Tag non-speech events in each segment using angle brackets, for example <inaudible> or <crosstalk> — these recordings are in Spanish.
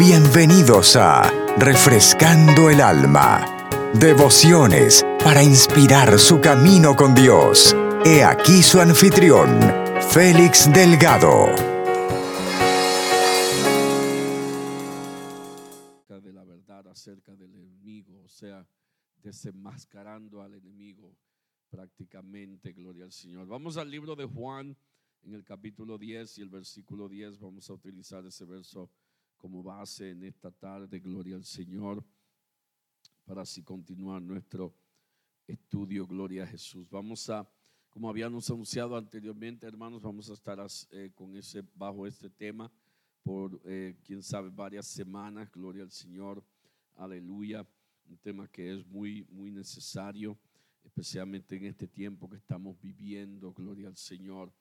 Bienvenidos a Refrescando el Alma. Devociones para inspirar su camino con Dios. He aquí su anfitrión, Félix Delgado. de la verdad acerca del enemigo, o sea, desenmascarando al enemigo prácticamente, gloria al Señor. Vamos al libro de Juan en el capítulo 10 y el versículo 10, vamos a utilizar ese verso como base en esta tarde, gloria al Señor, para así continuar nuestro estudio, gloria a Jesús. Vamos a, como habíamos anunciado anteriormente, hermanos, vamos a estar eh, con ese, bajo este tema por, eh, quién sabe, varias semanas, gloria al Señor, aleluya, un tema que es muy, muy necesario, especialmente en este tiempo que estamos viviendo, gloria al Señor.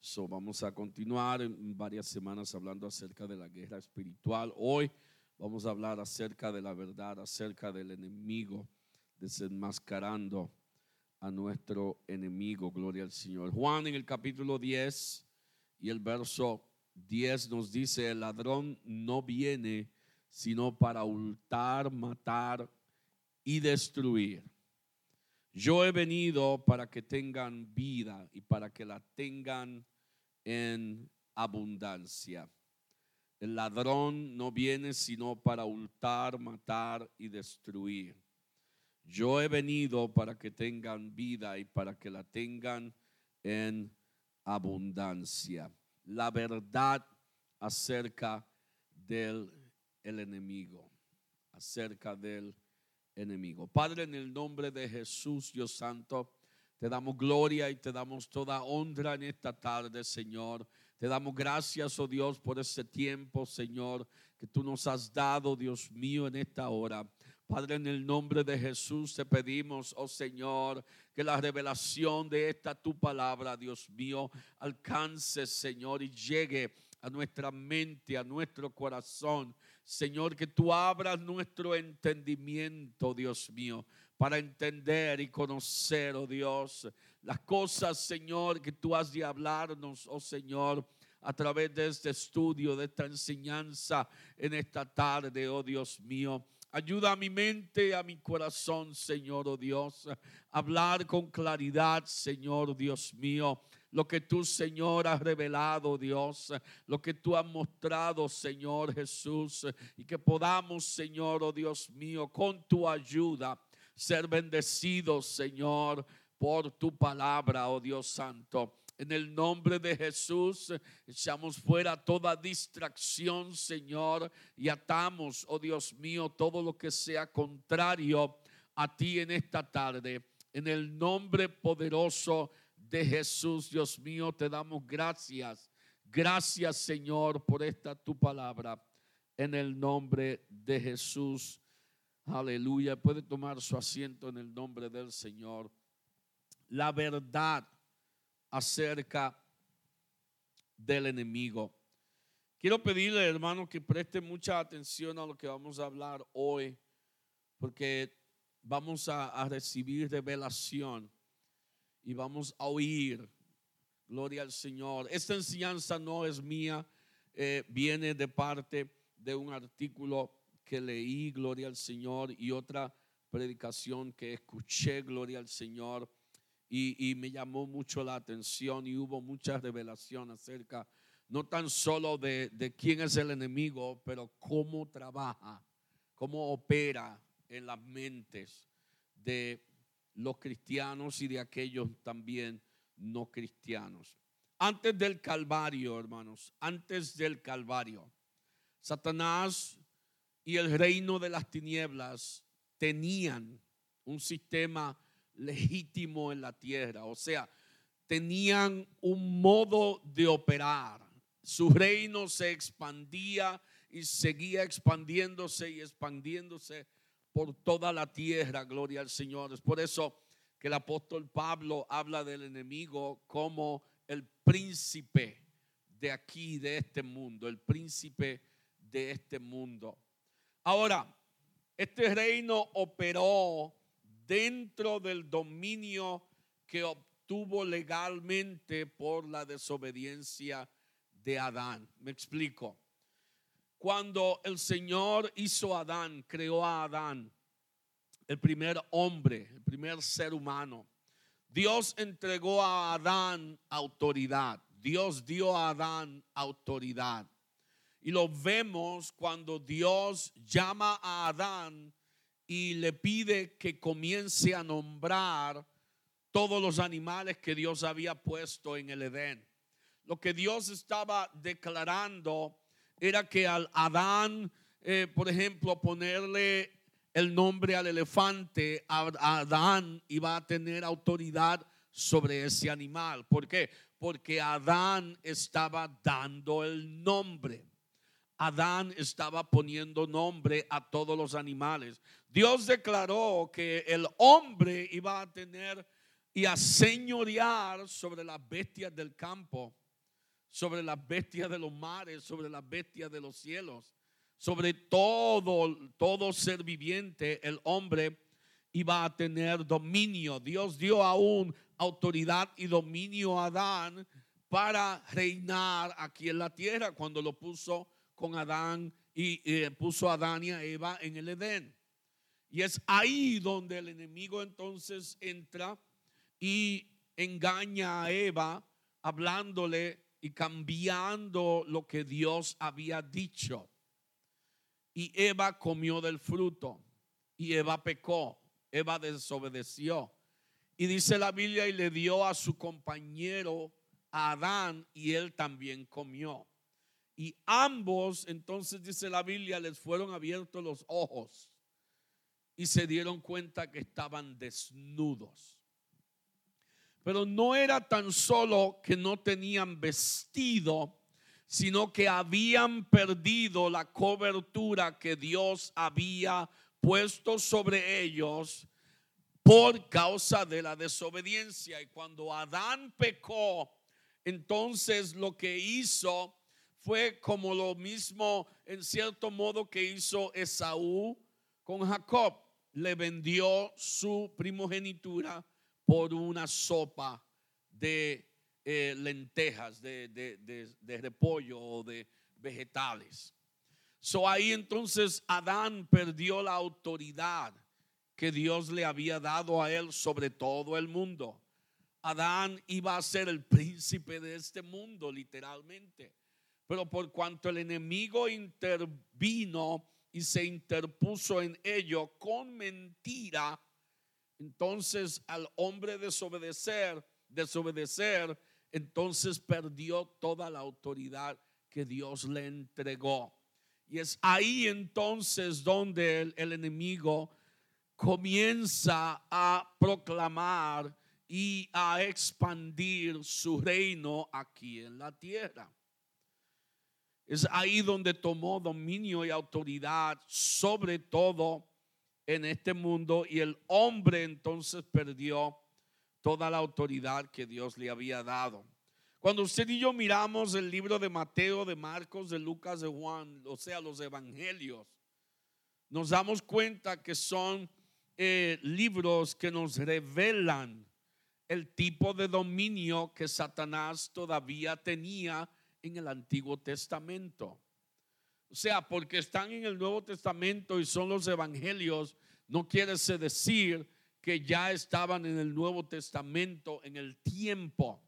So, vamos a continuar en varias semanas hablando acerca de la guerra espiritual. Hoy vamos a hablar acerca de la verdad, acerca del enemigo, desenmascarando a nuestro enemigo. Gloria al Señor. Juan en el capítulo 10 y el verso 10 nos dice, el ladrón no viene sino para hurtar, matar y destruir. Yo he venido para que tengan vida y para que la tengan en abundancia. El ladrón no viene sino para hurtar, matar y destruir. Yo he venido para que tengan vida y para que la tengan en abundancia. La verdad acerca del enemigo, acerca del enemigo. Padre, en el nombre de Jesús, Dios Santo, te damos gloria y te damos toda honra en esta tarde, Señor. Te damos gracias, oh Dios, por ese tiempo, Señor, que tú nos has dado, Dios mío, en esta hora. Padre, en el nombre de Jesús te pedimos, oh Señor, que la revelación de esta tu palabra, Dios mío, alcance, Señor, y llegue a nuestra mente, a nuestro corazón. Señor, que tú abras nuestro entendimiento, Dios mío, para entender y conocer, oh Dios, las cosas, Señor, que tú has de hablarnos, oh Señor, a través de este estudio, de esta enseñanza en esta tarde, oh Dios mío. Ayuda a mi mente, a mi corazón, Señor, oh Dios, a hablar con claridad, Señor, Dios mío lo que tú, Señor, has revelado, Dios, lo que tú has mostrado, Señor Jesús, y que podamos, Señor, oh Dios mío, con tu ayuda, ser bendecidos, Señor, por tu palabra, oh Dios Santo. En el nombre de Jesús, echamos fuera toda distracción, Señor, y atamos, oh Dios mío, todo lo que sea contrario a ti en esta tarde. En el nombre poderoso de Jesús, Dios mío, te damos gracias. Gracias, Señor, por esta tu palabra. En el nombre de Jesús. Aleluya. Puede tomar su asiento en el nombre del Señor. La verdad acerca del enemigo. Quiero pedirle, hermano, que preste mucha atención a lo que vamos a hablar hoy, porque vamos a, a recibir revelación y vamos a oír. Gloria al Señor. Esta enseñanza no es mía, eh, viene de parte de un artículo que leí, gloria al Señor, y otra predicación que escuché, gloria al Señor, y, me llamó mucho la atención y hubo mucha revelación acerca, no tan solo de, de quién es el enemigo, pero cómo trabaja, cómo opera en las mentes de los cristianos y de aquellos también no cristianos. Antes del Calvario, hermanos, antes del Calvario, Satanás y el reino de las tinieblas tenían un sistema legítimo en la tierra, o sea, tenían un modo de operar. Su reino se expandía y seguía expandiéndose y expandiéndose por toda la tierra, gloria al Señor. Es por eso que el apóstol Pablo habla del enemigo como el príncipe de aquí, de este mundo, el príncipe de este mundo. Ahora, este reino operó dentro del dominio que obtuvo legalmente por la desobediencia de Adán. Me explico. Cuando el Señor hizo a Adán, creó a Adán, el primer hombre, el primer ser humano, Dios entregó a Adán autoridad. Dios dio a Adán autoridad. Y lo vemos cuando Dios llama a Adán y le pide que comience a nombrar todos los animales que Dios había puesto en el Edén. Lo que Dios estaba declarando era que al Adán, eh, por ejemplo, ponerle el nombre al elefante, Adán iba a tener autoridad sobre ese animal. ¿Por qué? Porque Adán estaba dando el nombre. Adán estaba poniendo nombre a todos los animales. Dios declaró que el hombre iba a tener y a señorear sobre las bestias del campo, sobre las bestias de los mares, sobre las bestias de los cielos, sobre todo, todo ser viviente, el hombre iba a tener dominio. Dios dio aún autoridad y dominio a Adán para reinar aquí en la tierra cuando lo puso con Adán y puso a Adán y a Eva en el Edén. Y es ahí donde el enemigo entonces entra y engaña a Eva hablándole y cambiando lo que Dios había dicho. Y Eva comió del fruto y Eva pecó, Eva desobedeció. Y dice la Biblia y le dio a su compañero a Adán y él también comió. Y ambos, entonces dice la Biblia, les fueron abiertos los ojos y se dieron cuenta que estaban desnudos. Pero no era tan solo que no tenían vestido, sino que habían perdido la cobertura que Dios había puesto sobre ellos por causa de la desobediencia. Y cuando Adán pecó, entonces lo que hizo fue como lo mismo en cierto modo que hizo Esaú con Jacob. Le vendió su primogenitura por una sopa de eh, lentejas, de, de, repollo o de vegetales. So ahí entonces Adán perdió la autoridad que Dios le había dado a él sobre todo el mundo. Adán iba a ser el príncipe de este mundo, literalmente. Pero por cuanto el enemigo intervino y se interpuso en ello con mentira, entonces al hombre desobedecer, desobedecer, entonces perdió toda la autoridad que Dios le entregó. Y es ahí entonces donde el, el enemigo comienza a proclamar y a expandir su reino aquí en la tierra. Es ahí donde tomó dominio y autoridad sobre todo en este mundo y el hombre entonces perdió toda la autoridad que Dios le había dado. Cuando usted y yo miramos el libro de Mateo, de Marcos, de Lucas, de Juan, o sea, los evangelios, nos damos cuenta que son eh, libros que nos revelan el tipo de dominio que Satanás todavía tenía en el Antiguo Testamento. O sea, porque están en el Nuevo Testamento y son los evangelios, no quiere decir que ya estaban en el Nuevo Testamento en el tiempo.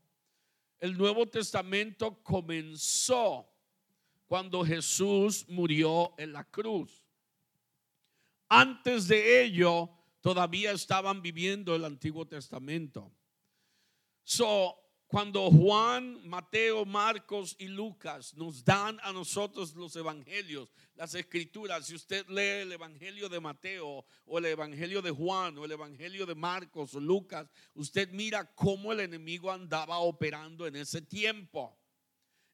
El Nuevo Testamento comenzó cuando Jesús murió en la cruz. Antes de ello, todavía estaban viviendo el Antiguo Testamento. So, cuando Juan, Mateo, Marcos y Lucas nos dan a nosotros los evangelios, las escrituras, si usted lee el evangelio de Mateo o el evangelio de Juan o el evangelio de Marcos o Lucas, usted mira cómo el enemigo andaba operando en ese tiempo,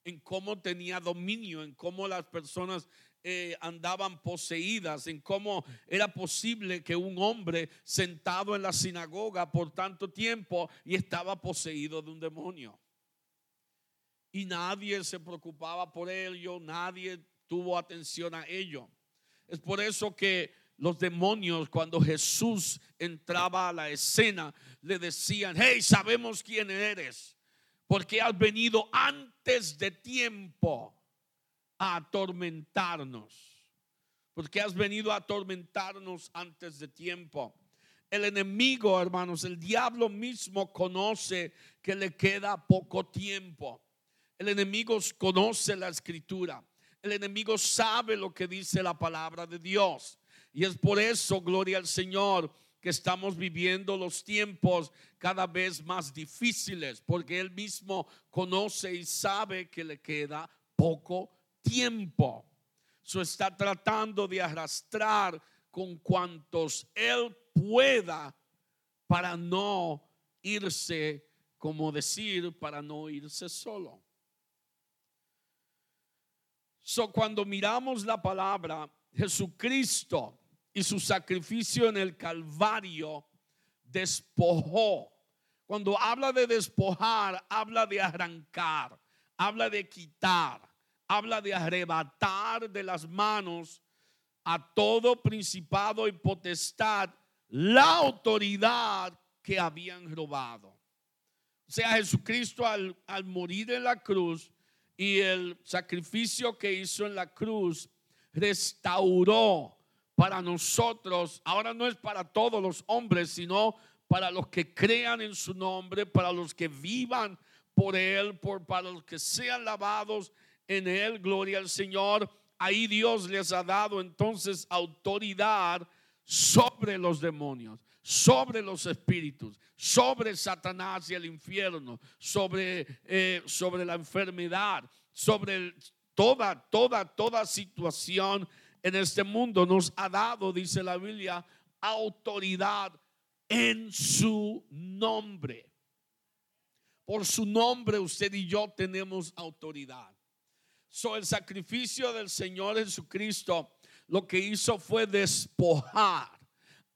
en cómo tenía dominio, en cómo las personas eh, andaban poseídas, en cómo era posible que un hombre sentado en la sinagoga por tanto tiempo y estaba poseído de un demonio. Y nadie se preocupaba por ello, nadie tuvo atención a ello. Es por eso que los demonios cuando Jesús entraba a la escena le decían, hey, sabemos quién eres, porque has venido antes de tiempo a atormentarnos. Porque has venido a atormentarnos antes de tiempo. El enemigo, hermanos, el diablo mismo conoce que le queda poco tiempo. El enemigo conoce la escritura. El enemigo sabe lo que dice la palabra de Dios. Y es por eso, gloria al Señor, que estamos viviendo los tiempos cada vez más difíciles, porque Él mismo conoce y sabe que le queda poco tiempo. So está tratando de arrastrar con cuantos Él pueda para no irse, como decir, para no irse solo. So, cuando miramos la palabra, Jesucristo y su sacrificio en el Calvario despojó. Cuando habla de despojar, habla de arrancar, habla de quitar, habla de arrebatar de las manos a todo principado y potestad la autoridad que habían robado. O sea, Jesucristo al, al morir en la cruz y el sacrificio que hizo en la cruz restauró para nosotros, ahora no es para todos los hombres, sino para los que crean en su nombre, para los que vivan por él, por, para los que sean lavados en él, gloria al Señor. Ahí Dios les ha dado entonces autoridad sobre los demonios sobre los espíritus, sobre Satanás y el infierno, sobre, eh, sobre la enfermedad, sobre toda, toda, toda situación en este mundo. Nos ha dado, dice la Biblia, autoridad en su nombre. Por su nombre usted y yo tenemos autoridad. So, el sacrificio del Señor Jesucristo lo que hizo fue despojar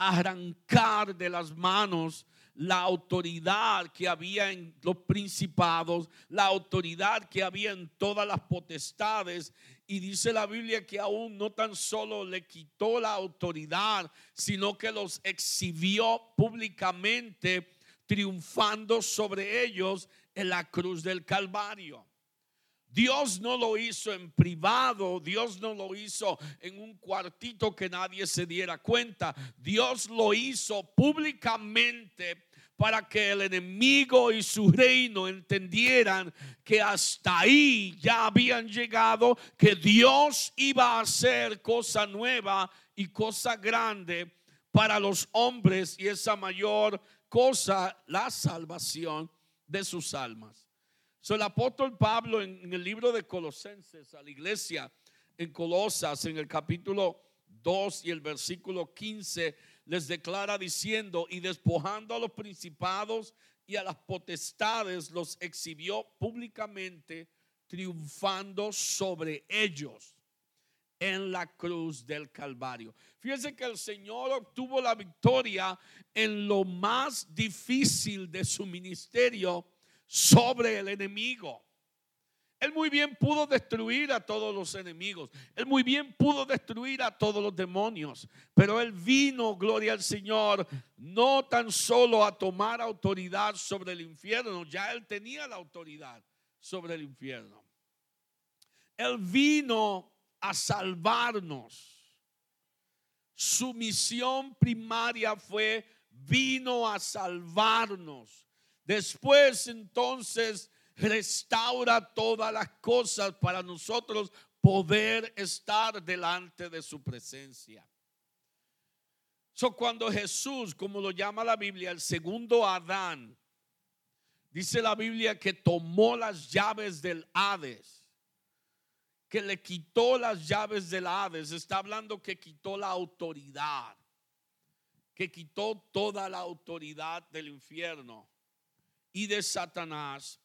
arrancar de las manos la autoridad que había en los principados, la autoridad que había en todas las potestades. Y dice la Biblia que aún no tan solo le quitó la autoridad, sino que los exhibió públicamente, triunfando sobre ellos en la cruz del Calvario. Dios no lo hizo en privado, Dios no lo hizo en un cuartito que nadie se diera cuenta. Dios lo hizo públicamente para que el enemigo y su reino entendieran que hasta ahí ya habían llegado, que Dios iba a hacer cosa nueva y cosa grande para los hombres y esa mayor cosa, la salvación de sus almas. So, el apóstol Pablo en, el libro de Colosenses a la iglesia en Colosas, en el capítulo 2 y el versículo 15, les declara diciendo, y despojando a los principados y a las potestades, los exhibió públicamente, triunfando sobre ellos en la cruz del Calvario. Fíjense que el Señor obtuvo la victoria en lo más difícil de su ministerio sobre el enemigo. Él muy bien pudo destruir a todos los enemigos. Él muy bien pudo destruir a todos los demonios. Pero Él vino, gloria al Señor, no tan solo a tomar autoridad sobre el infierno. Ya Él tenía la autoridad sobre el infierno. Él vino a salvarnos. Su misión primaria fue, vino a salvarnos Después entonces restaura todas las cosas para nosotros poder estar delante de su presencia. So, cuando Jesús, como lo llama la Biblia, el segundo Adán, dice la Biblia que tomó las llaves del Hades, que le quitó las llaves del Hades, está hablando que quitó la autoridad, que quitó toda la autoridad del infierno y de Satanás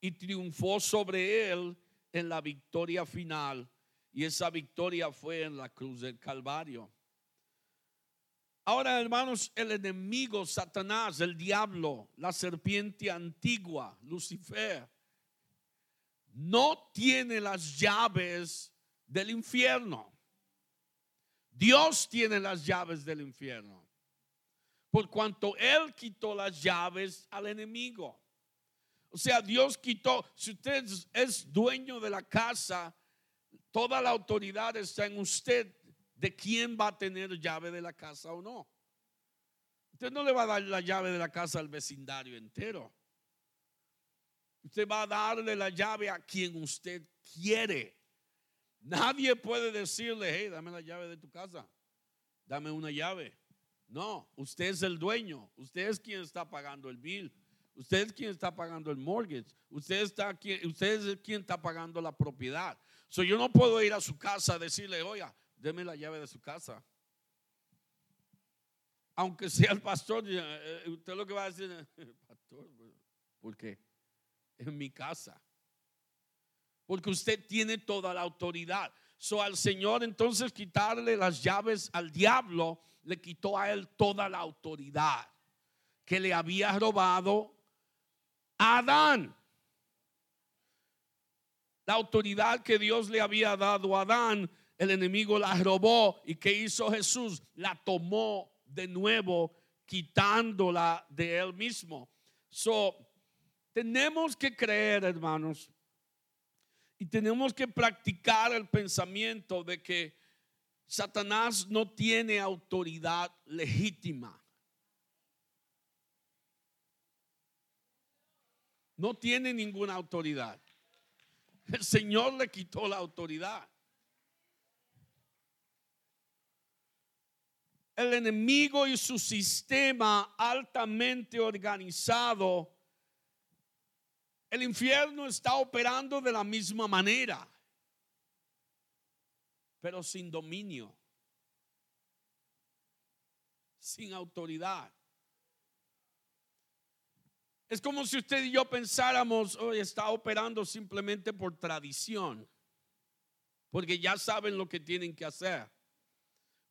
y triunfó sobre él en la victoria final. Y esa victoria fue en la cruz del Calvario. Ahora, hermanos, el enemigo, Satanás, el diablo, la serpiente antigua, Lucifer, no tiene las llaves del infierno. Dios tiene las llaves del infierno por cuanto Él quitó las llaves al enemigo. O sea, Dios quitó, si usted es dueño de la casa, Toda la autoridad está en usted de quién va a tener llave de la casa o no. Usted no le va a dar la llave de la casa al vecindario entero. Usted va a darle la llave a quien usted quiere. Nadie puede decirle, hey, dame la llave de tu casa. Dame una llave. No, usted es el dueño. Usted es quien está pagando el bill. Usted es quien está pagando el mortgage. Usted, está, usted es quien está pagando la propiedad. So, yo no puedo ir a su casa a decirle, oiga, deme la llave de su casa. Aunque sea el pastor, eh, usted lo que va a decir, <laughs> pastor, ¿por qué? En mi casa. Porque usted tiene toda la autoridad. So al Señor entonces quitarle las llaves al diablo, le quitó a él toda la autoridad que le había robado a Adán. La autoridad que Dios le había dado a Adán, el enemigo la robó. ¿Y qué hizo Jesús? La tomó de nuevo, quitándola de él mismo. So, tenemos que creer, hermanos, y tenemos que practicar el pensamiento de que Satanás no tiene autoridad legítima. No tiene ninguna autoridad. El Señor le quitó la autoridad. El enemigo y su sistema altamente organizado, el infierno está operando de la misma manera, pero sin dominio, sin autoridad. Es como si usted y yo pensáramos, hoy está operando simplemente por tradición, porque ya saben lo que tienen que hacer,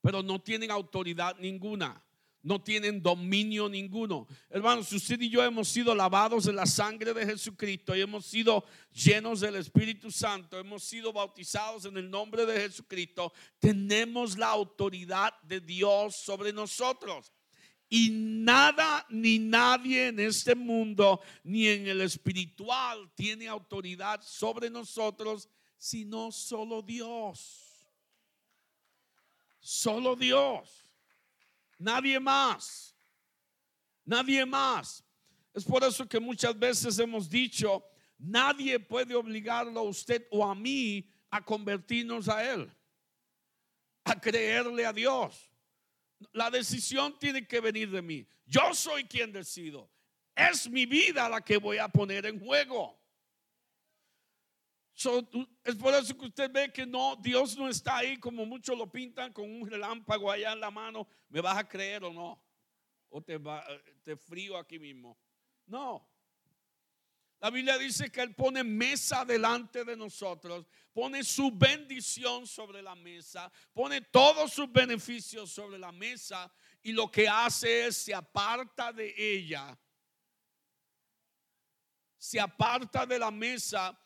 pero no tienen autoridad ninguna. No tienen dominio ninguno. Hermanos, usted y yo hemos sido lavados en la sangre de Jesucristo y hemos sido llenos del Espíritu Santo, hemos sido bautizados en el nombre de Jesucristo, tenemos la autoridad de Dios sobre nosotros. Y nada ni nadie en este mundo, ni en el espiritual, tiene autoridad sobre nosotros, sino solo Dios. Solo Dios. Nadie más. Nadie más. Es por eso que muchas veces hemos dicho, nadie puede obligarlo a usted o a mí a convertirnos a Él, a creerle a Dios. La decisión tiene que venir de mí. Yo soy quien decido. Es mi vida la que voy a poner en juego. Es por eso que usted ve que no, Dios no está ahí como muchos lo pintan con un relámpago allá en la mano. ¿Me vas a creer o no? O te, va, te frío aquí mismo. No. La Biblia dice que Él pone mesa delante de nosotros, pone su bendición sobre la mesa, pone todos sus beneficios sobre la mesa y lo que hace es se aparta de ella, se aparta de la mesa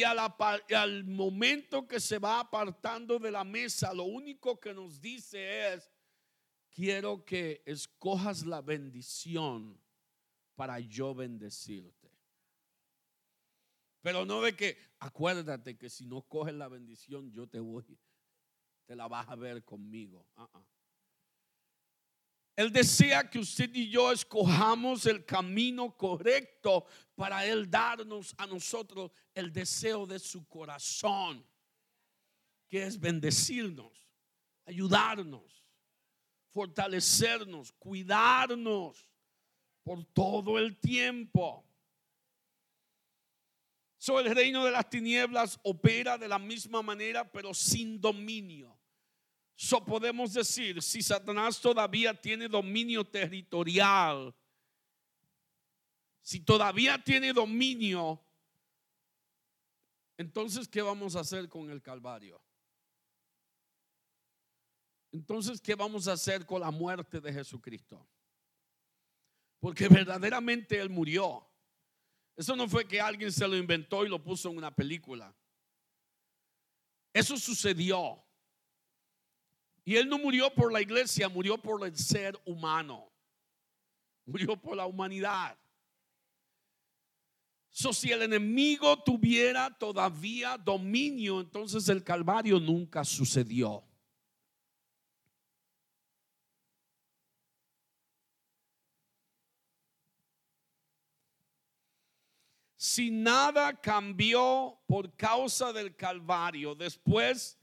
y al momento que se va apartando de la mesa, lo único que nos dice es, quiero que escojas la bendición para yo bendecirte. Pero no de que, acuérdate que si no coges la bendición, yo te voy, te la vas a ver conmigo. Ah, ah. Él desea que usted y yo escojamos el camino correcto para Él darnos a nosotros el deseo de su corazón, que es bendecirnos, ayudarnos, fortalecernos, cuidarnos por todo el tiempo el reino de las tinieblas opera de la misma manera, pero sin dominio. So podemos decir, si Satanás todavía tiene dominio territorial, si todavía tiene dominio, entonces ¿qué vamos a hacer con el Calvario? Entonces, ¿qué vamos a hacer con la muerte de Jesucristo? Porque verdaderamente Él murió. Eso no fue que alguien se lo inventó y lo puso en una película. Eso sucedió. Y él no murió por la iglesia, murió por el ser humano. Murió por la humanidad. So, si el enemigo tuviera todavía dominio, entonces el Calvario nunca sucedió. Si nada cambió por causa del Calvario, después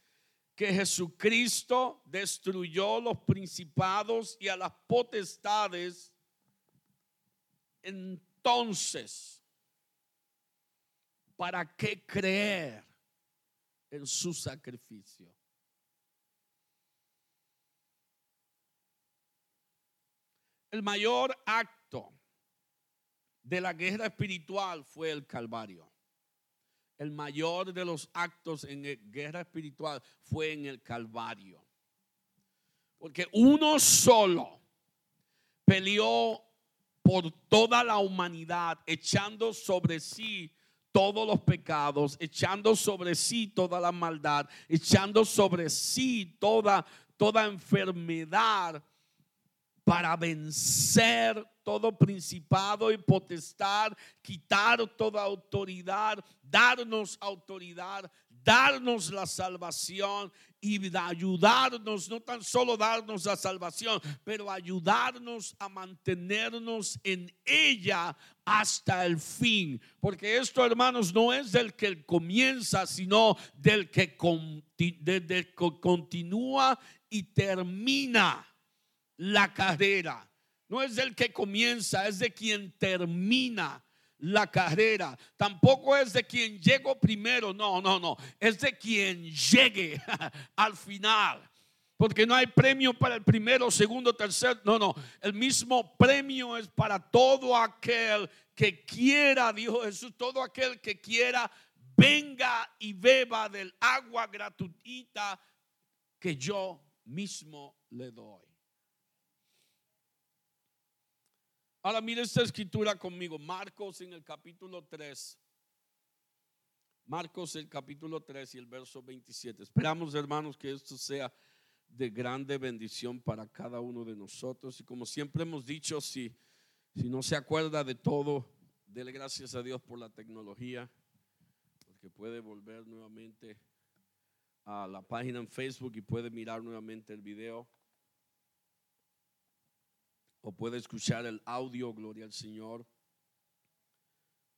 que Jesucristo destruyó los principados y a las potestades, entonces ¿para qué creer en su sacrificio? El mayor acto de la guerra espiritual fue el Calvario. El mayor de los actos en guerra espiritual fue en el Calvario. Porque uno solo peleó por toda la humanidad, echando sobre sí todos los pecados, echando sobre sí toda la maldad, echando sobre sí toda, toda enfermedad para vencer todo principado y potestad, quitar toda autoridad, darnos autoridad, darnos la salvación y ayudarnos, no tan solo darnos la salvación, pero ayudarnos a mantenernos en ella hasta el fin. Porque esto, hermanos, no es del que comienza, sino del que, continúa y termina la carrera. No es del que comienza, es de quien termina la carrera. Tampoco es de quien llegó primero, no, no, no. Es de quien llegue <laughs> al final. Porque no hay premio para el primero, segundo, tercero. No, no. El mismo premio es para todo aquel que quiera, dijo Jesús, todo aquel que quiera, venga y beba del agua gratuita que yo mismo le doy. Ahora mire esta escritura conmigo, Marcos en el capítulo 3. Marcos el capítulo 3 y el verso 27. Esperamos, hermanos, que esto sea de grande bendición para cada uno de nosotros. Y como siempre hemos dicho, si, si no se acuerda de todo, dele gracias a Dios por la tecnología, porque puede volver nuevamente a la página en Facebook y puede mirar nuevamente el video o puede escuchar el audio, gloria al Señor.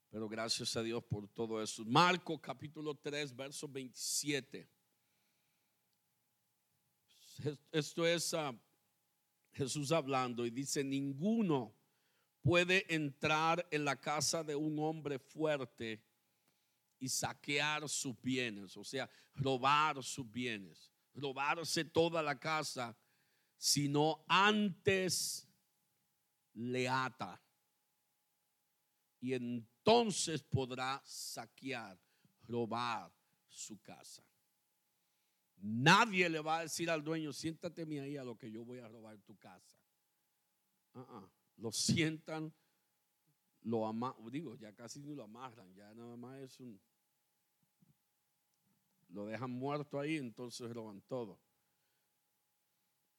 Pero gracias a Dios por todo eso. Marco capítulo 3, verso 27. Esto es ah, Jesús hablando y dice, ninguno puede entrar en la casa de un hombre fuerte y saquear sus bienes, o sea, robar sus bienes, robarse toda la casa, sino antes le ata. Y entonces podrá saquear, robar su casa. Nadie le va a decir al dueño, siéntate ahí a lo que yo voy a robar tu casa. Uh Lo sientan, lo amarran, digo, ya casi ni lo amarran, ya nada más es un... Lo dejan muerto ahí, entonces roban todo.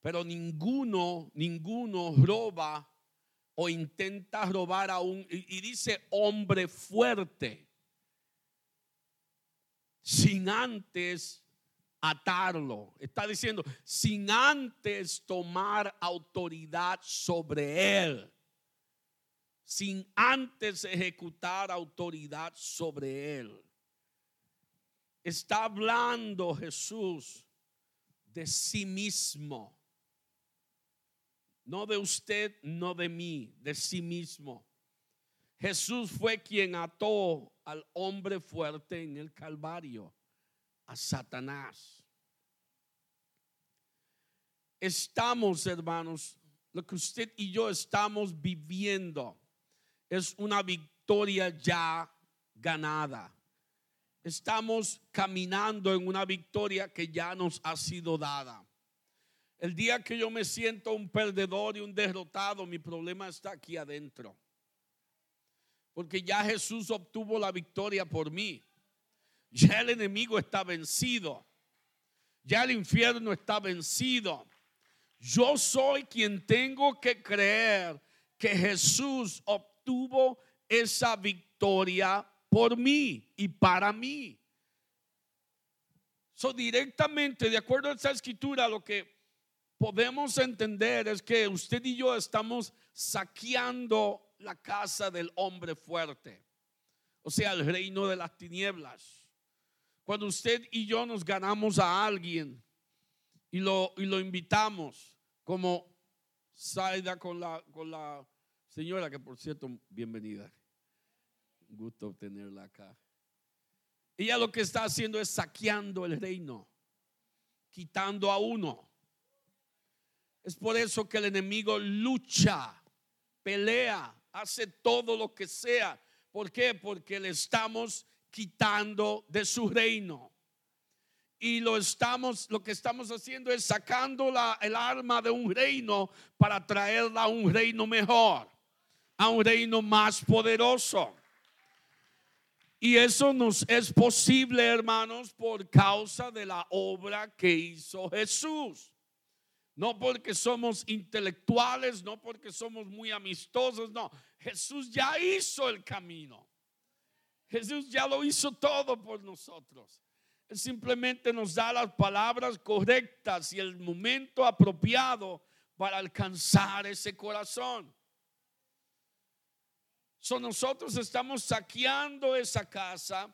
Pero ninguno, ninguno roba o intenta robar a un, y, dice hombre fuerte, sin antes atarlo. Está diciendo, sin antes tomar autoridad sobre él. Sin antes ejecutar autoridad sobre él. Está hablando Jesús de sí mismo. No de usted, no de mí, de sí mismo. Jesús fue quien ató al hombre fuerte en el Calvario, a Satanás. Estamos, hermanos, lo que usted y yo estamos viviendo es una victoria ya ganada. Estamos caminando en una victoria que ya nos ha sido dada. El día que yo me siento un perdedor y un derrotado, mi problema está aquí adentro. Porque ya Jesús obtuvo la victoria por mí. Ya el enemigo está vencido. Ya el infierno está vencido. Yo soy quien tengo que creer que Jesús obtuvo esa victoria por mí y para mí. So, directamente, de acuerdo a esta escritura, lo que podemos entender es que usted y yo estamos saqueando la casa del hombre fuerte, o sea, el reino de las tinieblas. Cuando usted y yo nos ganamos a alguien y lo, y lo invitamos, como Saida con la, con la señora, que por cierto, bienvenida. gusto tenerla acá. Ella lo que está haciendo es saqueando el reino, quitando a uno. Es por eso que el enemigo lucha, pelea, hace todo lo que sea. ¿Por qué? Porque le estamos quitando de su reino. Y lo estamos, lo que estamos haciendo es sacando la, el arma de un reino para traerla a un reino mejor, a un reino más poderoso. Y eso nos es posible, hermanos, por causa de la obra que hizo Jesús. No porque somos intelectuales, no porque somos muy amistosos, no. Jesús ya hizo el camino. Jesús ya lo hizo todo por nosotros. Él simplemente nos da las palabras correctas y el momento apropiado para alcanzar ese corazón nosotros estamos saqueando esa casa,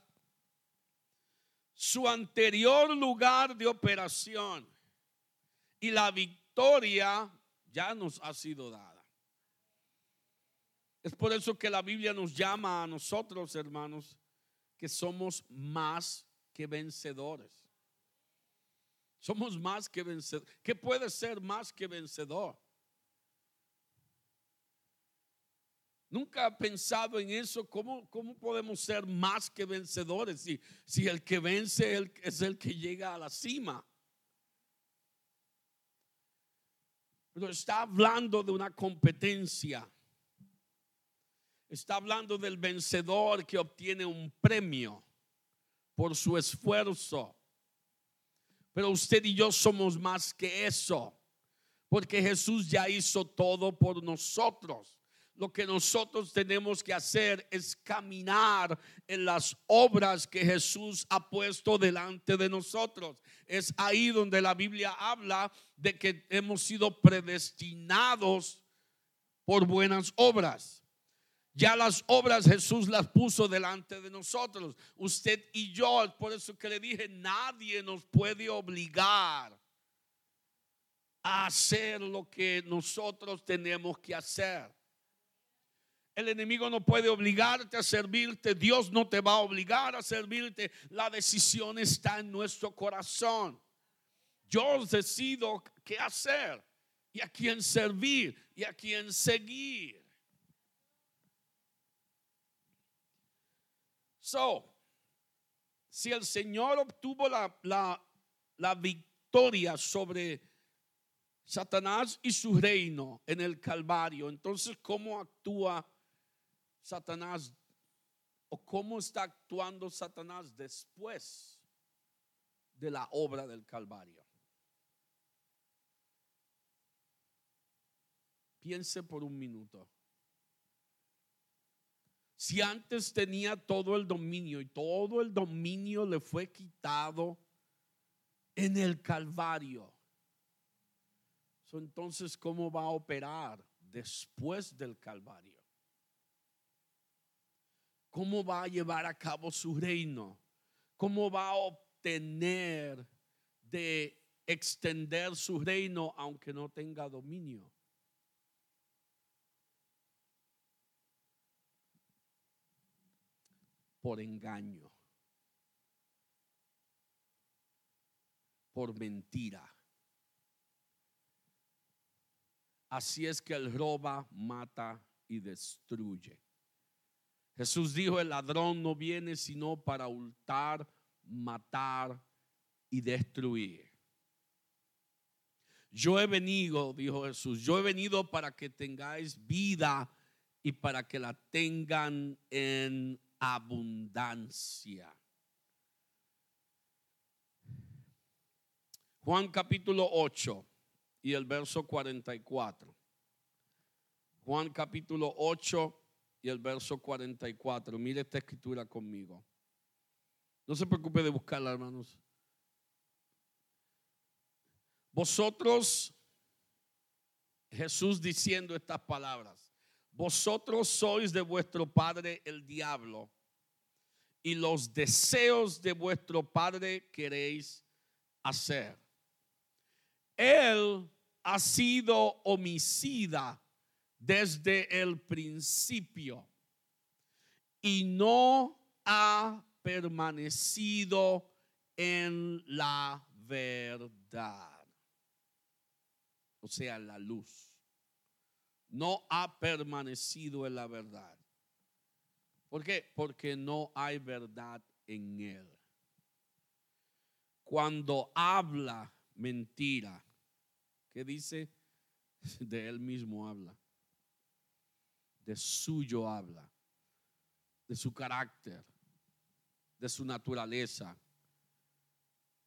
su anterior lugar de operación, y la victoria ya nos ha sido dada. Es por eso que la Biblia nos llama a nosotros, hermanos, que somos más que vencedores. Somos más que vencedores. ¿Qué puede ser más que vencedor? Nunca ha pensado en eso. ¿Cómo, cómo podemos ser más que vencedores si, si el que vence es el que llega a la cima? Pero está hablando de una competencia. Está hablando del vencedor que obtiene un premio por su esfuerzo. Pero usted y yo somos más que eso. Porque Jesús ya hizo todo por nosotros lo que nosotros tenemos que hacer es caminar en las obras que Jesús ha puesto delante de nosotros. Es ahí donde la Biblia habla de que hemos sido predestinados por buenas obras. Ya las obras Jesús las puso delante de nosotros. Usted y yo, por eso que le dije, nadie nos puede obligar a hacer lo que nosotros tenemos que hacer. El enemigo no puede obligarte a servirte. Dios no te va a obligar a servirte. La decisión está en nuestro corazón. Yo decido qué hacer y a quién servir y a quién seguir. So, si el Señor obtuvo la, la, la victoria sobre Satanás y su reino en el Calvario, entonces, ¿cómo actúa Satanás o cómo está actuando Satanás después de la obra del Calvario. Piense por un minuto. Si antes tenía todo el dominio y todo el dominio le fue quitado en el Calvario, entonces ¿cómo va a operar después del Calvario? cómo va a llevar a cabo su reino, cómo va a obtener de extender su reino aunque no tenga dominio. Por engaño, por mentira. Así es que él roba, mata y destruye. Jesús dijo, el ladrón no viene sino para hurtar, matar y destruir. Yo he venido, dijo Jesús, yo he venido para que tengáis vida y para que la tengan en abundancia. Juan capítulo 8 y el verso 44. Juan capítulo 8 y el verso 44. Mire esta escritura conmigo. No se preocupe de buscarla, hermanos. Vosotros, Jesús diciendo estas palabras, vosotros sois de vuestro padre el diablo y los deseos de vuestro padre queréis hacer. Él ha sido homicida desde el principio y no ha permanecido en la verdad. O sea, la luz. No ha permanecido en la verdad. ¿Por qué? Porque no hay verdad en él. Cuando habla mentira, ¿qué dice? <laughs> De él mismo habla. De suyo habla. De su carácter. De su naturaleza.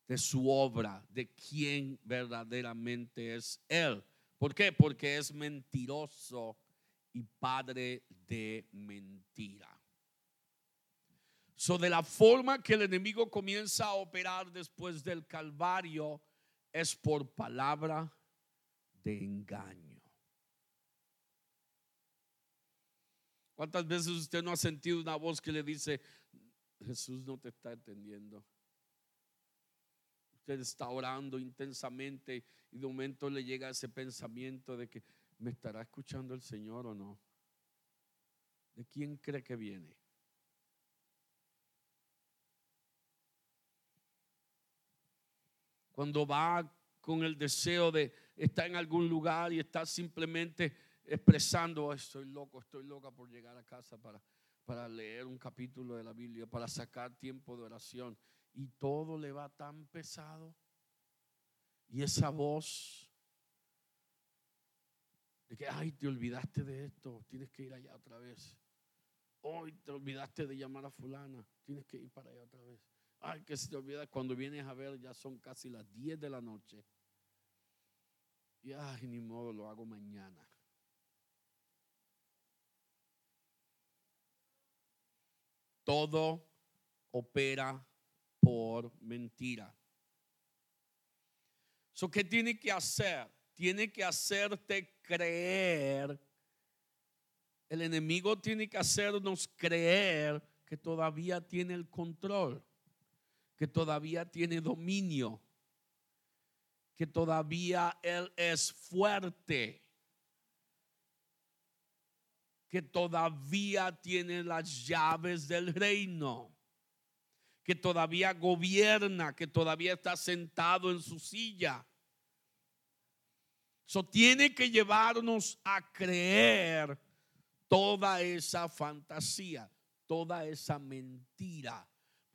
De su obra. De quién verdaderamente es él. ¿Por qué? Porque es mentiroso y padre de mentira. So, de la forma que el enemigo comienza a operar después del Calvario es por palabra de engaño. ¿Cuántas veces usted no ha sentido una voz que le dice, Jesús no te está entendiendo? Usted está orando intensamente y de momento le llega ese pensamiento de que me estará escuchando el Señor o no. ¿De quién cree que viene? Cuando va con el deseo de estar en algún lugar y está simplemente expresando, estoy loco, estoy loca por llegar a casa para, para leer un capítulo de la Biblia, para sacar tiempo de oración. Y todo le va tan pesado. Y esa voz de que, ay, te olvidaste de esto, tienes que ir allá otra vez. Hoy te olvidaste de llamar a fulana, tienes que ir para allá otra vez. Ay, que se te olvida cuando vienes a ver, ya son casi las 10 de la noche. Y ay, ni modo, lo hago mañana. Todo opera por mentira. So, ¿Qué tiene que hacer? Tiene que hacerte creer. El enemigo tiene que hacernos creer que todavía tiene el control que todavía tiene dominio, que todavía Él es fuerte, que todavía tiene las llaves del reino, que todavía gobierna, que todavía está sentado en su silla. Eso tiene que llevarnos a creer toda esa fantasía, toda esa mentira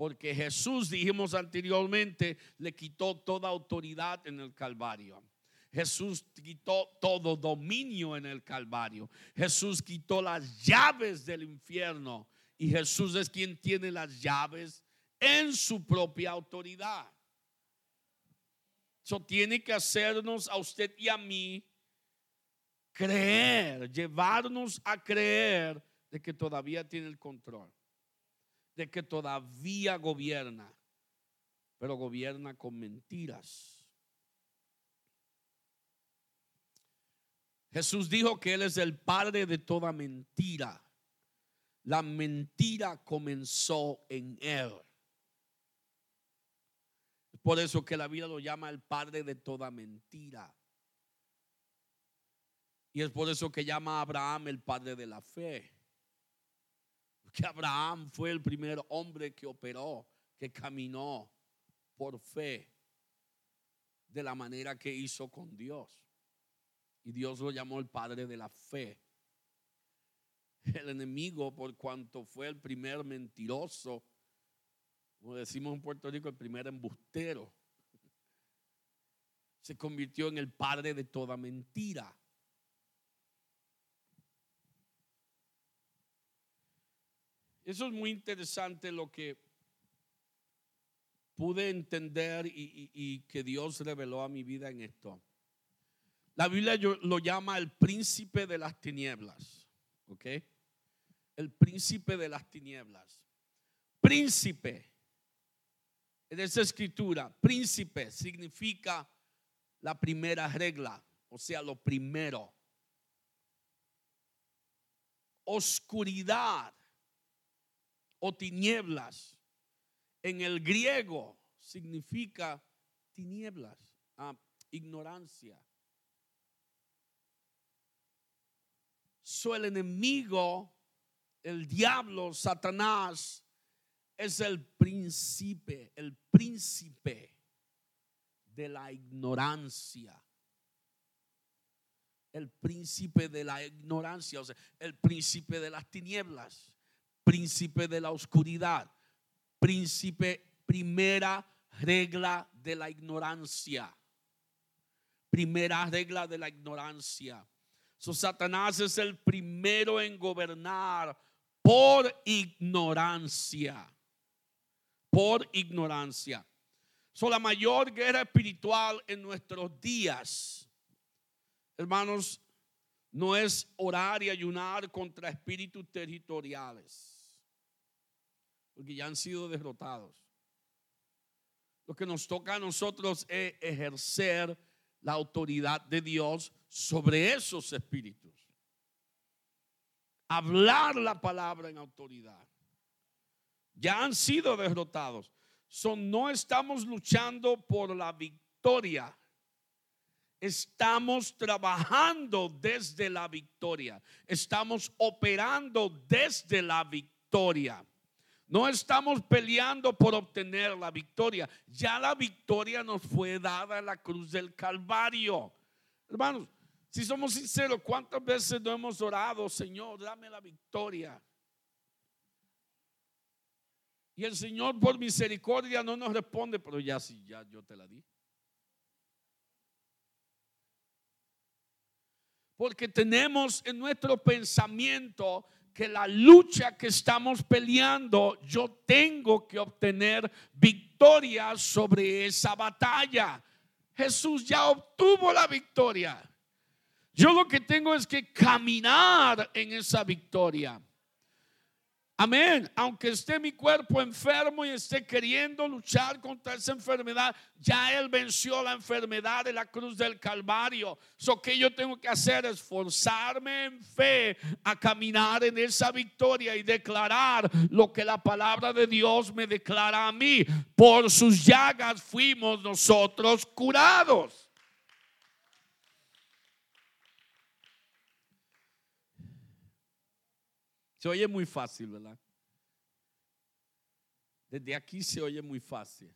porque Jesús, dijimos anteriormente, le quitó toda autoridad en el Calvario. Jesús quitó todo dominio en el Calvario. Jesús quitó las llaves del infierno. Y Jesús es quien tiene las llaves en su propia autoridad. Eso tiene que hacernos a usted y a mí creer, llevarnos a creer de que todavía tiene el control de que todavía gobierna, pero gobierna con mentiras. Jesús dijo que Él es el padre de toda mentira. La mentira comenzó en Él. Por eso que la Biblia lo llama el padre de toda mentira. Y es por eso que llama a Abraham el padre de la fe que Abraham fue el primer hombre que operó, que caminó por fe de la manera que hizo con Dios. Y Dios lo llamó el padre de la fe. El enemigo, por cuanto fue el primer mentiroso, como decimos en Puerto Rico, el primer embustero, <laughs> se convirtió en el padre de toda mentira. Eso es muy interesante lo que pude entender y, que Dios reveló a mi vida en esto. La Biblia lo llama el príncipe de las tinieblas. ¿Ok? el príncipe de las tinieblas. Príncipe. En esa escritura, príncipe significa la primera regla, o sea, lo primero. Oscuridad o tinieblas en el griego significa tinieblas, ah, ignorancia. So el enemigo, el diablo, Satanás, es el príncipe, el príncipe de la ignorancia. El príncipe de la ignorancia, o sea, el príncipe de las tinieblas, príncipe de la oscuridad, príncipe, primera regla de la ignorancia. Primera regla de la ignorancia. So, Satanás es el primero en gobernar por ignorancia. Por ignorancia. So, la mayor guerra espiritual en nuestros días, hermanos, no es orar y ayunar contra espíritus territoriales, porque ya han sido derrotados. Lo que nos toca a nosotros es ejercer la autoridad de Dios sobre esos espíritus. Hablar la palabra en autoridad. Ya han sido derrotados. no estamos luchando por la victoria. Estamos trabajando desde la victoria. Estamos operando desde la victoria. No estamos peleando por obtener la victoria. Ya la victoria nos fue dada en la cruz del Calvario. Hermanos, si somos sinceros, ¿cuántas veces no hemos orado, Señor, dame la victoria? Y el Señor por misericordia no nos responde, pero ya sí, ya yo te la di. Porque tenemos en nuestro pensamiento que la lucha que estamos peleando, yo tengo que obtener victoria sobre esa batalla. Jesús ya obtuvo la victoria. Yo lo que tengo es que caminar en esa victoria. Amén. Aunque esté mi cuerpo enfermo y esté queriendo luchar contra esa enfermedad, ya Él venció la enfermedad de la cruz del Calvario. Lo que yo tengo que hacer es forzarme en fe a caminar en esa victoria y declarar lo que la palabra de Dios me declara a mí. Por sus llagas fuimos nosotros curados. Se oye muy fácil, ¿verdad? Desde aquí se oye muy fácil.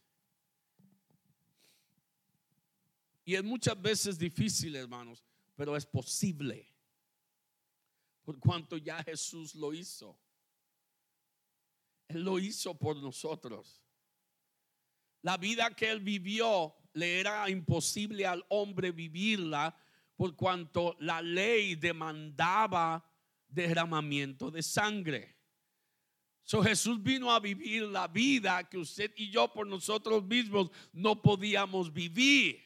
Y es muchas veces difícil, hermanos, pero es posible. Por cuanto ya Jesús lo hizo. Él lo hizo por nosotros. La vida que él vivió le era imposible al hombre vivirla por cuanto la ley demandaba derramamiento de sangre. So Jesús vino a vivir la vida que usted y yo por nosotros mismos no podíamos vivir.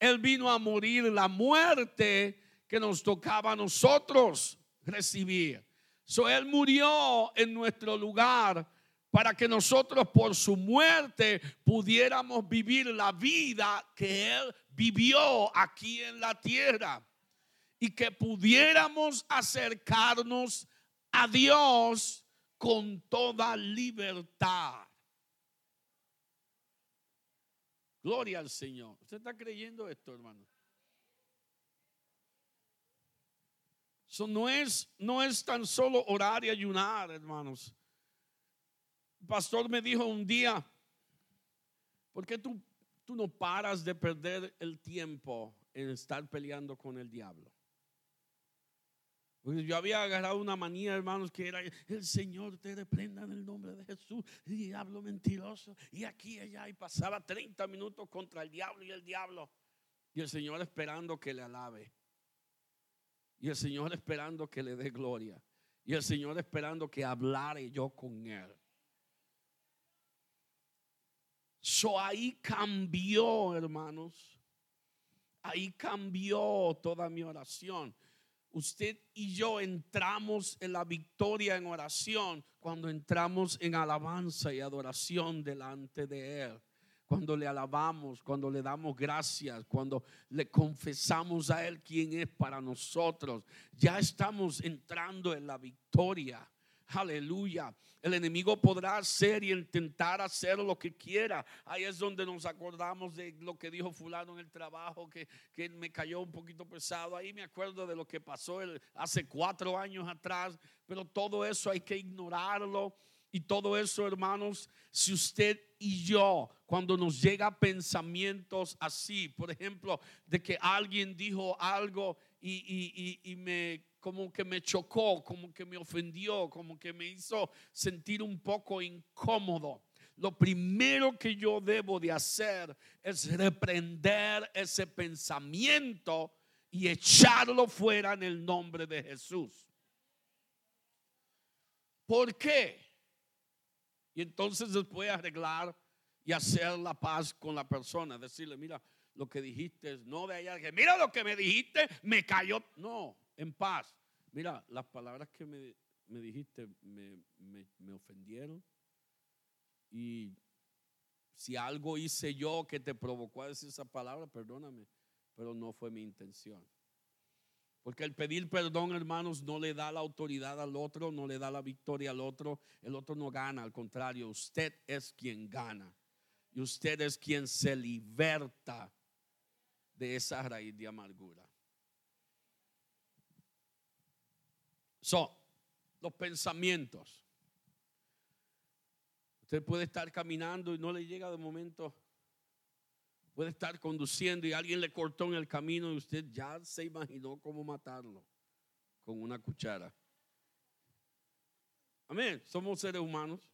Él vino a morir la muerte que nos tocaba a nosotros recibir. So él murió en nuestro lugar para que nosotros por su muerte pudiéramos vivir la vida que él vivió aquí en la tierra y que pudiéramos acercarnos a Dios con toda libertad. Gloria al Señor. ¿Usted está creyendo esto, hermano? Eso no es, no es tan solo orar y ayunar, hermanos. El pastor me dijo un día, ¿por qué tú, tú no paras de perder el tiempo en estar peleando con el diablo? Yo había agarrado una manía, hermanos, que era el Señor te reprenda en el nombre de Jesús, diablo mentiroso. Y aquí, allá, y pasaba 30 minutos contra el diablo y el diablo. Y el Señor esperando que le alabe. Y el Señor esperando que le dé gloria. Y el Señor esperando que hablare yo con él. So ahí cambió, hermanos. Ahí cambió toda mi oración. Usted y yo entramos en la victoria en oración cuando entramos en alabanza y adoración delante de Él. Cuando le alabamos, cuando le damos gracias, cuando le confesamos a Él quién es para nosotros, ya estamos entrando en la victoria. Aleluya. El enemigo podrá hacer y intentar hacer lo que quiera. Ahí es donde nos acordamos de lo que dijo fulano en el trabajo, que, que me cayó un poquito pesado. Ahí me acuerdo de lo que pasó hace cuatro años atrás. Pero todo eso hay que ignorarlo. Y todo eso, hermanos, si usted y yo, cuando nos llega pensamientos así, por ejemplo, de que alguien dijo algo y, y me como que me chocó, como que me ofendió, como que me hizo sentir un poco incómodo. Lo primero que yo debo de hacer es reprender ese pensamiento y echarlo fuera en el nombre de Jesús. ¿Por qué? Y entonces después arreglar y hacer la paz con la persona, decirle, mira, lo que dijiste, no de allá, que mira lo que me dijiste, me cayó. No, en paz. Mira, las palabras que me, dijiste me, me, ofendieron. Y si algo hice yo que te provocó a decir esa palabra, perdóname, pero no fue mi intención. Porque el pedir perdón, hermanos, no le da la autoridad al otro, no le da la victoria al otro. El otro no gana, al contrario, usted es quien gana. Y usted es quien se liberta de esa raíz de amargura. Son los pensamientos. Usted puede estar caminando y no le llega de momento. Puede estar conduciendo y alguien le cortó en el camino y usted ya se imaginó cómo matarlo con una cuchara. Amén. Somos seres humanos.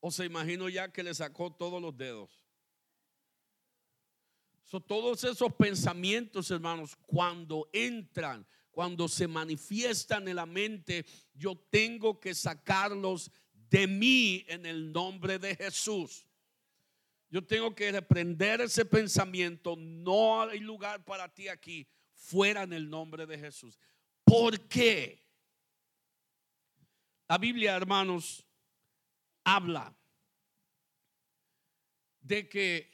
O se imaginó ya que le sacó todos los dedos. todos esos pensamientos, hermanos, cuando entran cuando se manifiestan en la mente, yo tengo que sacarlos de mí en el nombre de Jesús. Yo tengo que reprender ese pensamiento. No hay lugar para ti aquí, fuera en el nombre de Jesús. ¿Por qué? La Biblia, hermanos, habla de que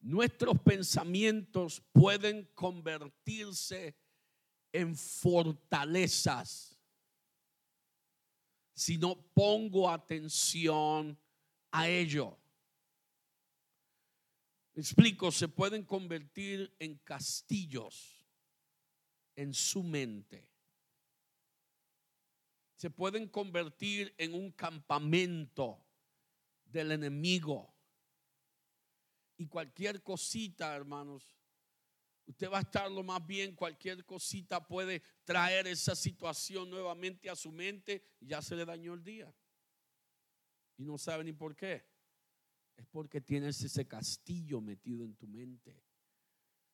nuestros pensamientos pueden convertirse en fortalezas si no pongo atención a ello. explico, se pueden convertir en castillos en su mente. Se pueden convertir en un campamento del enemigo. Y cualquier cosita, hermanos, Usted va a estar lo más bien, cualquier cosita puede traer esa situación nuevamente a su mente ya se le dañó el día. Y no sabe ni por qué. Es porque tienes ese castillo metido en tu mente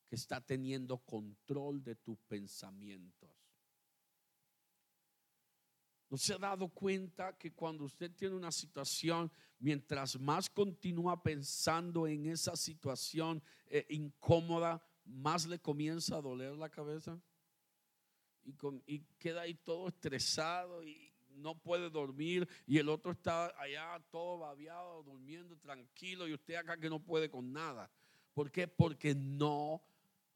que está teniendo control de tus pensamientos. ¿No se ha dado cuenta que cuando usted tiene una situación, mientras más continúa pensando en esa situación eh, incómoda, más le comienza a doler la cabeza y, queda ahí todo estresado y no puede dormir y el otro está allá todo babiado, durmiendo tranquilo y usted acá que no puede con nada. ¿Por qué? Porque no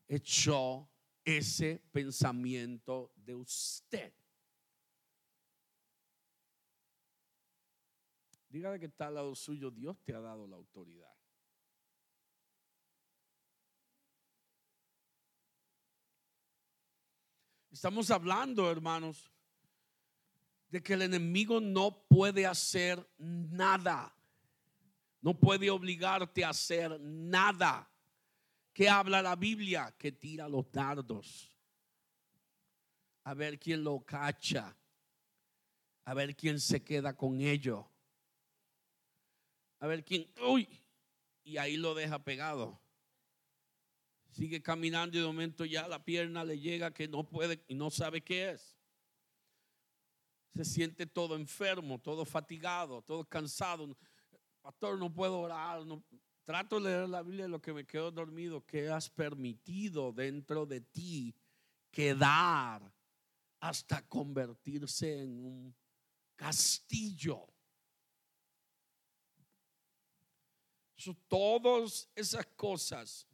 echó ese pensamiento de usted. Dígale que está al lado suyo, Dios te ha dado la autoridad. Estamos hablando, hermanos, de que el enemigo no puede hacer nada. No puede obligarte a hacer nada. ¿Qué habla la Biblia? Que tira los dardos. A ver quién lo cacha. A ver quién se queda con ello. A ver quién. Uy. Y ahí lo deja pegado. Sigue caminando y de momento ya la pierna le llega que no puede y no sabe qué es. Se siente todo enfermo, todo fatigado, todo cansado. Pastor, no puedo orar, trato de leer la Biblia, lo que me quedo dormido, que has permitido dentro de ti quedar hasta convertirse en un castillo. todas esas cosas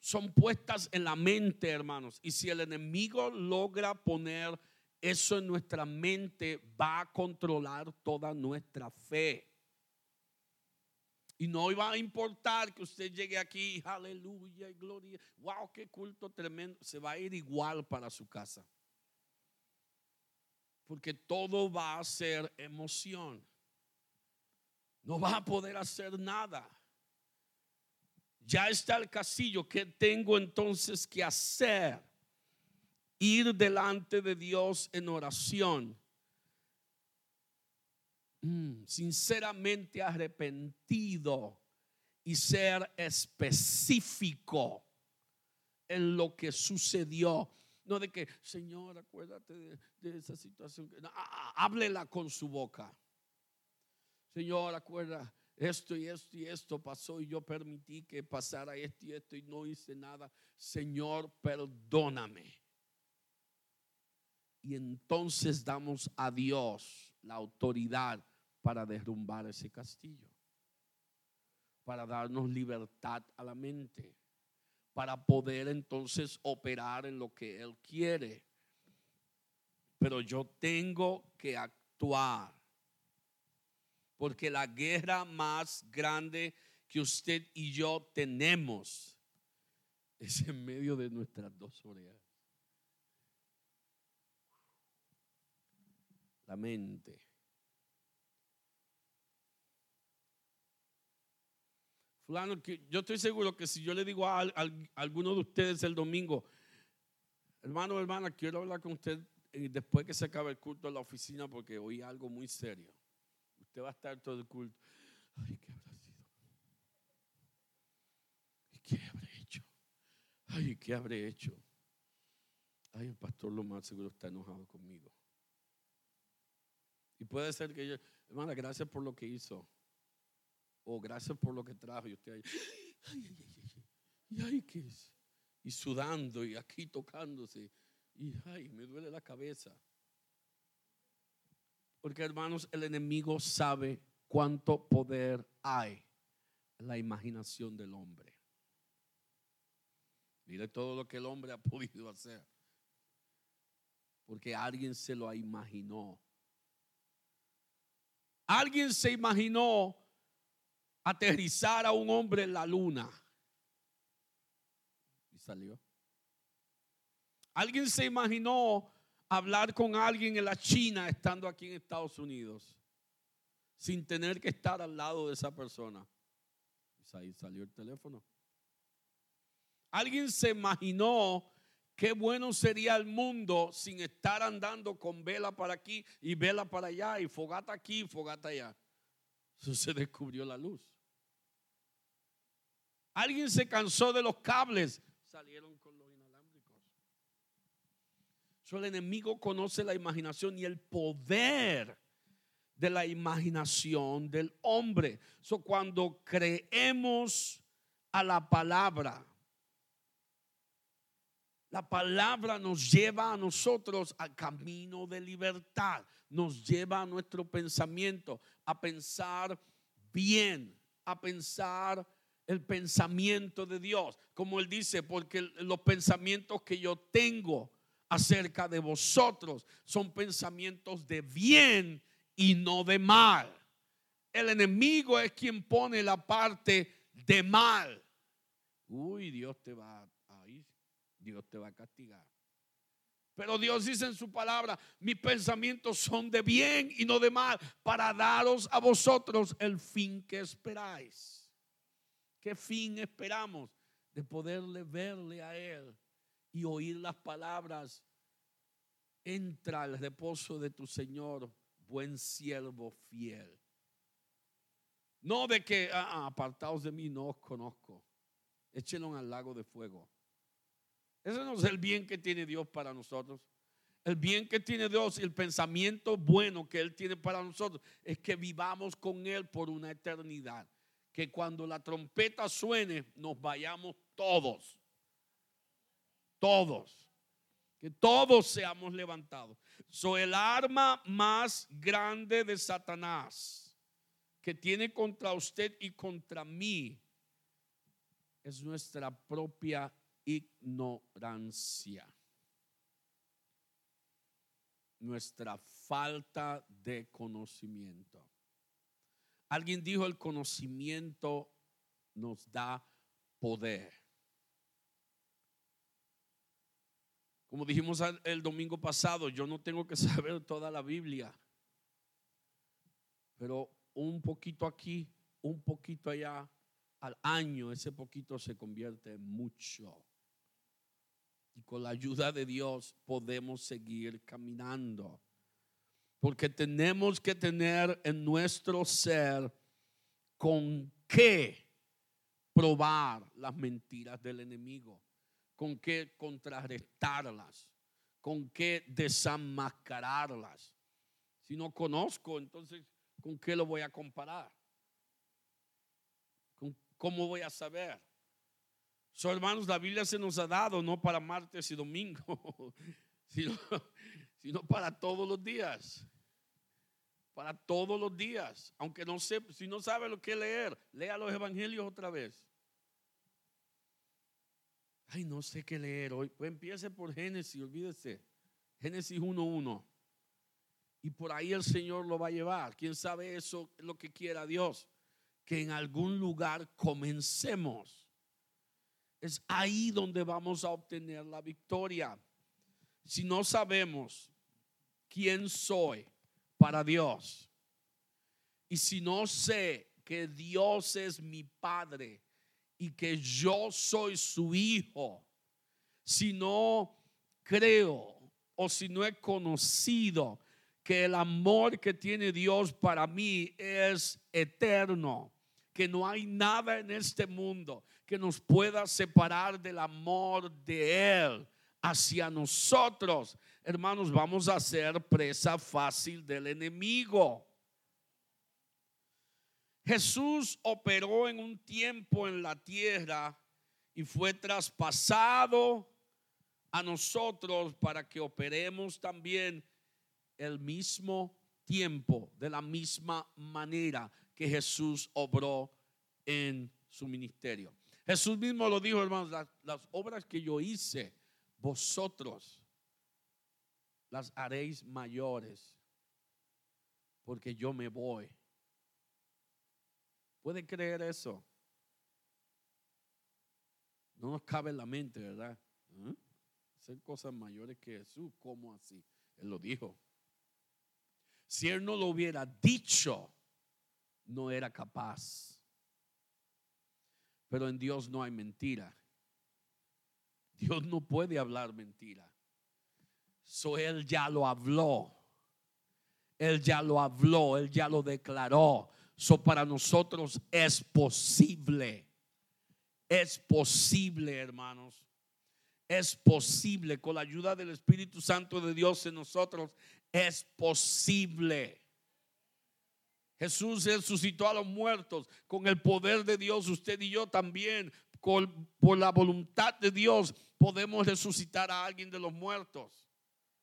son puestas en la mente, hermanos. Y si el enemigo logra poner eso en nuestra mente, va a controlar toda nuestra fe. Y no iba a importar que usted llegue aquí, aleluya y gloria. Wow, qué culto tremendo. Se va a ir igual para su casa. Porque todo va a ser emoción. No va a poder hacer nada. Ya está el castillo. ¿Qué tengo entonces que hacer? Ir delante de Dios en oración Mm, sinceramente arrepentido y ser específico en lo que sucedió. No de que, Señor, acuérdate de, esa situación. Ah, háblela con su boca. Señor, acuérdate esto y esto y esto pasó y yo permití que pasara esto y esto y no hice nada. Señor, perdóname. Y entonces damos a Dios la autoridad para derrumbar ese castillo, para darnos libertad a la mente, para poder entonces operar en lo que Él quiere. Pero yo tengo que actuar, porque la guerra más grande que usted y yo tenemos es en medio de nuestras dos orejas. La mente. yo estoy seguro que si yo le digo a, alguno de ustedes el domingo, hermano hermana, quiero hablar con usted eh, después que se acabe el culto en la oficina porque oí algo muy serio. Usted va a estar todo el culto. Ay, ¿qué habrá sido? ¿Y qué habré hecho? Ay, ¿qué habré hecho? Ay, el pastor lo más seguro está enojado conmigo. Y puede ser que yo, hermana, gracias por lo que hizo. O gracias por lo que trajo. Y usted ahí, ay, ay, ay, y ay, ¿qué es? Y sudando y aquí tocándose. Y ay, me duele la cabeza. Porque hermanos, el enemigo sabe cuánto poder hay en la imaginación del hombre. Mire todo lo que el hombre ha podido hacer. Porque alguien se lo imaginó. Alguien se imaginó aterrizar a un hombre en la luna. Y salió. Alguien se imaginó hablar con alguien en la China estando aquí en Estados Unidos sin tener que estar al lado de esa persona. Y ahí salió el teléfono. Alguien se imaginó qué bueno sería el mundo sin estar andando con vela para aquí y vela para allá y fogata aquí y fogata allá. Eso se descubrió la luz. Alguien se cansó de los cables, salieron con. El enemigo conoce la imaginación y el poder de la imaginación del hombre. Cuando creemos a la palabra, la palabra nos lleva a nosotros al camino de libertad, nos lleva a nuestro pensamiento, a pensar bien, a pensar el pensamiento de Dios. Como él dice, porque los pensamientos que yo tengo acerca de vosotros son pensamientos de bien y no de mal. El enemigo es quien pone la parte de mal. Uy, Dios te va a Dios te va a castigar. Pero Dios dice en su palabra, mis pensamientos son de bien y no de mal, para daros a vosotros el fin que esperáis. ¿Qué fin esperamos? De poderle verle a Él y oír las palabras. Entra al reposo de tu Señor, buen siervo fiel. No de que, ah, ah, apartados de mí, no os conozco. Échenlo al lago de fuego. Ese no es el bien que tiene Dios para nosotros. El bien que tiene Dios y el pensamiento bueno que Él tiene para nosotros es que vivamos con Él por una eternidad. Que cuando la trompeta suene, nos vayamos todos. Todos. Que todos seamos levantados. Soy el arma más grande de Satanás que tiene contra usted y contra mí es nuestra propia ignorancia nuestra falta de conocimiento. Alguien dijo, el conocimiento nos da poder. Como dijimos el domingo pasado, yo no tengo que <laughs> saber toda la Biblia, pero un poquito aquí, un poquito allá, al año ese poquito se convierte en mucho. Y con la ayuda de Dios podemos seguir caminando. Porque tenemos que tener en nuestro ser con qué probar las mentiras del enemigo, con qué contrarrestarlas, con qué desenmascararlas. Si no conozco, entonces, ¿con qué lo voy a comparar? ¿Cómo voy a saber? So, hermanos, la Biblia se nos ha dado no para martes y domingo, <laughs> sino, sino para todos los días. Para todos los días. Aunque no sé, si no sabe lo que leer, lea los evangelios otra vez. Ay, no sé qué leer hoy. Empiece por Génesis, olvídese. Génesis 1.1. Y por ahí el Señor lo va a llevar. ¿Quién sabe eso es lo que quiera Dios? Que en algún lugar comencemos es ahí donde vamos a obtener la victoria. Si no sabemos quién soy para Dios, y si no sé que Dios es mi Padre y que yo soy su Hijo, si no creo o si no he conocido que el amor que tiene Dios para mí es eterno, que no hay nada en este mundo que nos pueda separar del amor de Él hacia nosotros. Hermanos, vamos a ser presa fácil del enemigo. Jesús operó en un tiempo en la tierra y fue traspasado a nosotros para que operemos también el mismo tiempo, de la misma manera que Jesús obró en su ministerio. Jesús mismo lo dijo, hermanos, las, obras que yo hice, vosotros las haréis mayores, porque yo me voy. ¿Puede creer eso? No nos cabe en la mente, ¿verdad? ¿Eh? Hacer cosas mayores que Jesús, ¿cómo así? Él lo dijo. Si él no lo hubiera dicho, no era capaz. Pero en Dios no hay mentira. Dios no puede hablar mentira. So él ya lo habló. Él ya lo habló, él ya lo declaró. So para nosotros es posible. Es posible, hermanos. Es posible con la ayuda del Espíritu Santo de Dios en nosotros. Es posible. Jesús resucitó a los muertos con el poder de Dios. Usted y yo también, por la voluntad de Dios, podemos resucitar a alguien de los muertos.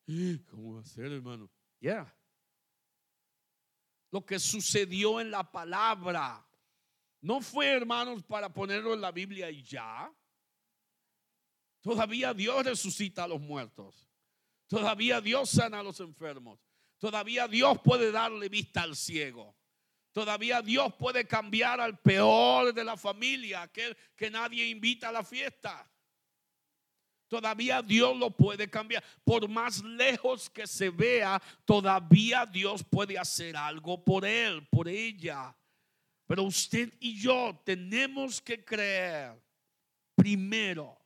<gasps> ¿Cómo va a ser, hermano? Ya. Lo que sucedió en la palabra no fue, hermanos, para ponerlo en la Biblia y ya. Todavía Dios resucita a los muertos. Todavía Dios sana a los enfermos. Todavía Dios puede darle vista al ciego. Todavía Dios puede cambiar al peor de la familia, aquel que nadie invita a la fiesta. Todavía Dios lo puede cambiar. Por más lejos que se vea, todavía Dios puede hacer algo por él, por ella. Pero usted y yo tenemos que creer primero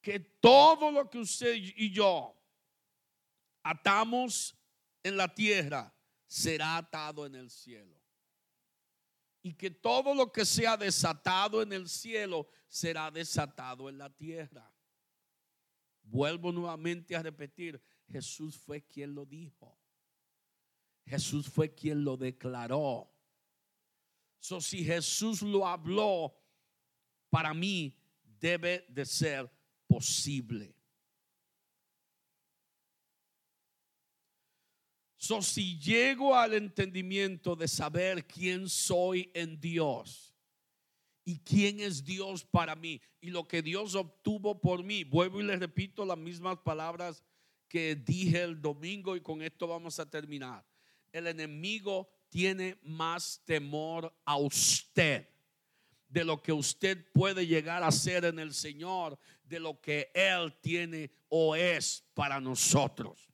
que todo lo que usted y yo atamos en la tierra será atado en el cielo. Y que todo lo que sea desatado en el cielo será desatado en la tierra. Vuelvo nuevamente a repetir, Jesús fue quien lo dijo. Jesús fue quien lo declaró. So, si Jesús lo habló, para mí debe de ser posible. So, si llego al entendimiento de saber quién soy en Dios y quién es Dios para mí y lo que Dios obtuvo por mí, vuelvo y le repito las mismas palabras que dije el domingo y con esto vamos a terminar. El enemigo tiene más temor a usted de lo que usted puede llegar a ser en el Señor, de lo que Él tiene o es para nosotros.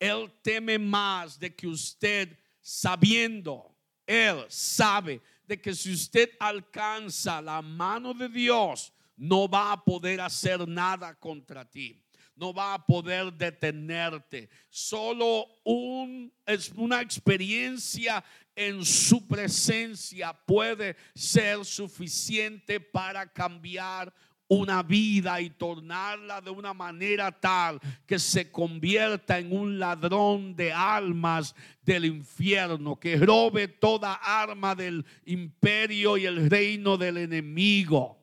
Él teme más de que usted sabiendo, Él sabe de que si usted alcanza la mano de Dios, no va a poder hacer nada contra ti. No va a poder detenerte. Solo un, es una experiencia en su presencia puede ser suficiente para cambiar una vida y tornarla de una manera tal que se convierta en un ladrón de almas del infierno, que robe toda arma del imperio y el reino del enemigo.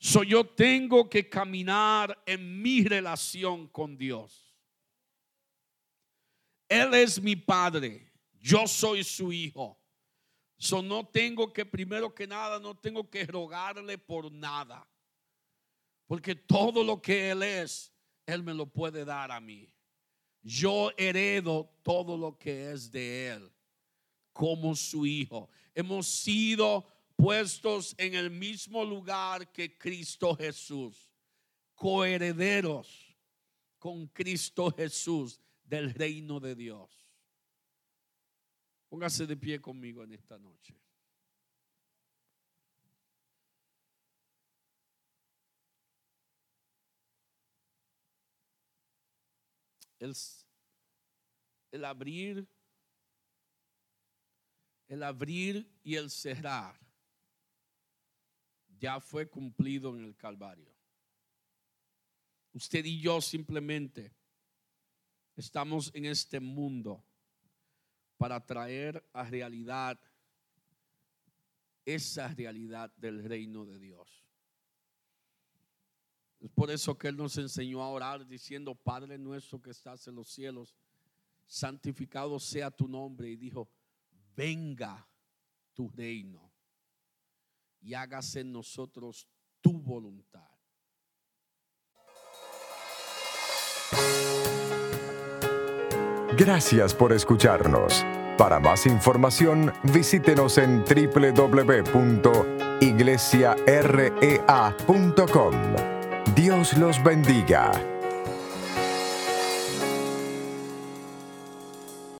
So yo tengo que caminar en mi relación con Dios. Él es mi padre, yo soy su hijo. So no tengo que, primero que nada, no tengo que rogarle por nada. Porque todo lo que Él es, Él me lo puede dar a mí. Yo heredo todo lo que es de Él como su hijo. Hemos sido puestos en el mismo lugar que Cristo Jesús, coherederos con Cristo Jesús del reino de Dios. Póngase de pie conmigo en esta noche. El, abrir, el abrir y el cerrar ya fue cumplido en el Calvario. Usted y yo simplemente estamos en este mundo para traer a realidad esa realidad del reino de Dios. Es por eso que Él nos enseñó a orar diciendo, Padre nuestro que estás en los cielos, santificado sea tu nombre. Y dijo, venga tu reino y hágase en nosotros tu voluntad. Gracias por escucharnos. Para más información, visítenos en www.iglesiarea.com. Dios los bendiga.